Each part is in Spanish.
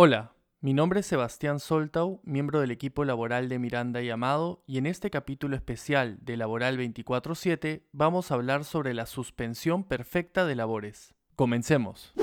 Hola, mi nombre es Sebastián Soltau, miembro del equipo laboral de Miranda y Amado, y en este capítulo especial de Laboral 24-7 vamos a hablar sobre la suspensión perfecta de labores. Comencemos.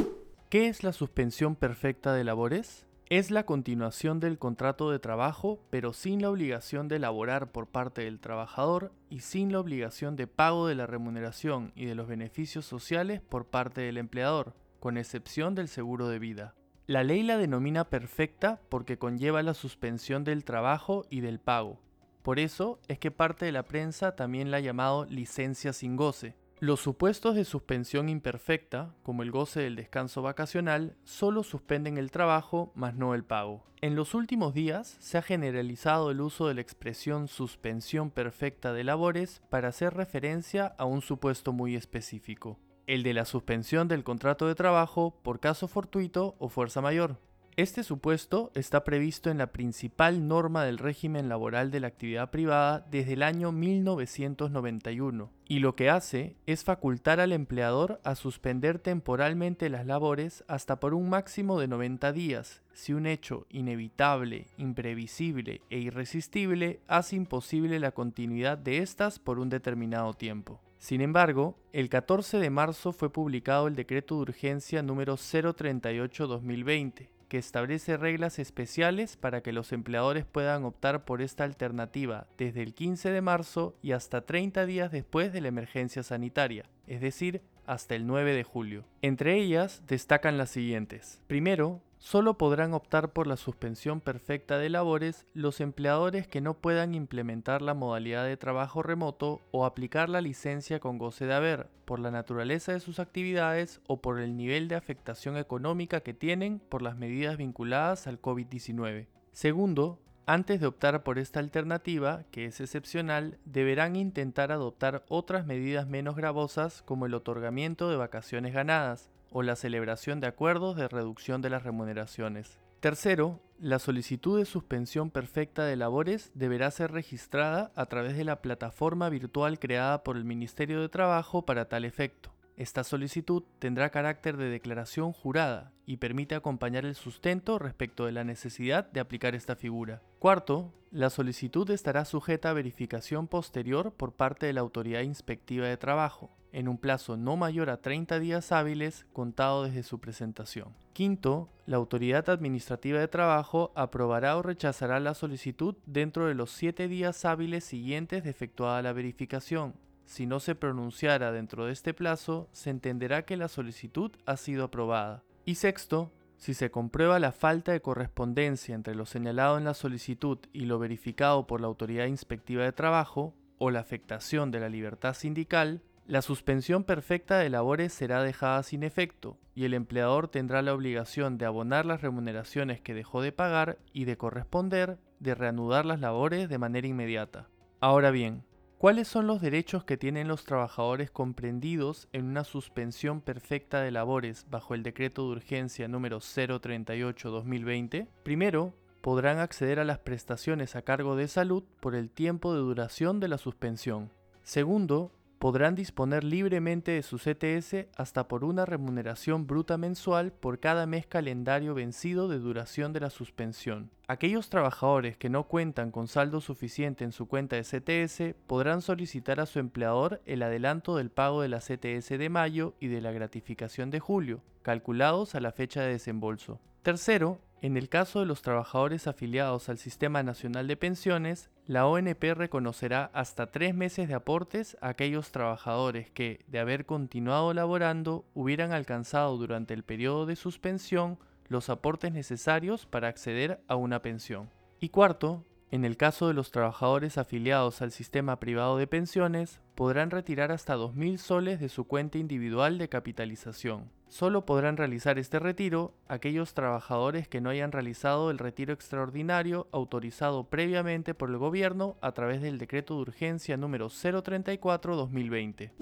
¿Qué es la suspensión perfecta de labores? Es la continuación del contrato de trabajo, pero sin la obligación de laborar por parte del trabajador y sin la obligación de pago de la remuneración y de los beneficios sociales por parte del empleador, con excepción del seguro de vida. La ley la denomina perfecta porque conlleva la suspensión del trabajo y del pago. Por eso es que parte de la prensa también la ha llamado licencia sin goce. Los supuestos de suspensión imperfecta, como el goce del descanso vacacional, solo suspenden el trabajo, mas no el pago. En los últimos días se ha generalizado el uso de la expresión suspensión perfecta de labores para hacer referencia a un supuesto muy específico el de la suspensión del contrato de trabajo por caso fortuito o fuerza mayor. Este supuesto está previsto en la principal norma del régimen laboral de la actividad privada desde el año 1991 y lo que hace es facultar al empleador a suspender temporalmente las labores hasta por un máximo de 90 días si un hecho inevitable, imprevisible e irresistible hace imposible la continuidad de estas por un determinado tiempo. Sin embargo, el 14 de marzo fue publicado el decreto de urgencia número 038-2020, que establece reglas especiales para que los empleadores puedan optar por esta alternativa desde el 15 de marzo y hasta 30 días después de la emergencia sanitaria, es decir, hasta el 9 de julio. Entre ellas destacan las siguientes. Primero, Solo podrán optar por la suspensión perfecta de labores los empleadores que no puedan implementar la modalidad de trabajo remoto o aplicar la licencia con goce de haber, por la naturaleza de sus actividades o por el nivel de afectación económica que tienen por las medidas vinculadas al COVID-19. Segundo, antes de optar por esta alternativa, que es excepcional, deberán intentar adoptar otras medidas menos gravosas como el otorgamiento de vacaciones ganadas, o la celebración de acuerdos de reducción de las remuneraciones. Tercero, la solicitud de suspensión perfecta de labores deberá ser registrada a través de la plataforma virtual creada por el Ministerio de Trabajo para tal efecto. Esta solicitud tendrá carácter de declaración jurada y permite acompañar el sustento respecto de la necesidad de aplicar esta figura. Cuarto, la solicitud estará sujeta a verificación posterior por parte de la Autoridad Inspectiva de Trabajo, en un plazo no mayor a 30 días hábiles contado desde su presentación. Quinto, la Autoridad Administrativa de Trabajo aprobará o rechazará la solicitud dentro de los 7 días hábiles siguientes de efectuada la verificación, si no se pronunciara dentro de este plazo, se entenderá que la solicitud ha sido aprobada. Y sexto, si se comprueba la falta de correspondencia entre lo señalado en la solicitud y lo verificado por la autoridad inspectiva de trabajo, o la afectación de la libertad sindical, la suspensión perfecta de labores será dejada sin efecto y el empleador tendrá la obligación de abonar las remuneraciones que dejó de pagar y de corresponder de reanudar las labores de manera inmediata. Ahora bien, ¿Cuáles son los derechos que tienen los trabajadores comprendidos en una suspensión perfecta de labores bajo el decreto de urgencia número 038-2020? Primero, podrán acceder a las prestaciones a cargo de salud por el tiempo de duración de la suspensión. Segundo, podrán disponer libremente de su CTS hasta por una remuneración bruta mensual por cada mes calendario vencido de duración de la suspensión. Aquellos trabajadores que no cuentan con saldo suficiente en su cuenta de CTS podrán solicitar a su empleador el adelanto del pago de la CTS de mayo y de la gratificación de julio, calculados a la fecha de desembolso. Tercero, en el caso de los trabajadores afiliados al Sistema Nacional de Pensiones, la ONP reconocerá hasta tres meses de aportes a aquellos trabajadores que, de haber continuado laborando, hubieran alcanzado durante el periodo de suspensión los aportes necesarios para acceder a una pensión. Y cuarto, en el caso de los trabajadores afiliados al sistema privado de pensiones, podrán retirar hasta 2.000 soles de su cuenta individual de capitalización. Solo podrán realizar este retiro aquellos trabajadores que no hayan realizado el retiro extraordinario autorizado previamente por el gobierno a través del decreto de urgencia número 034-2020.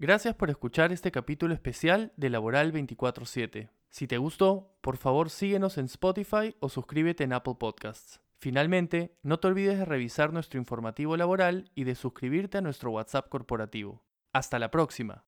Gracias por escuchar este capítulo especial de Laboral 24-7. Si te gustó, por favor síguenos en Spotify o suscríbete en Apple Podcasts. Finalmente, no te olvides de revisar nuestro informativo laboral y de suscribirte a nuestro WhatsApp corporativo. Hasta la próxima.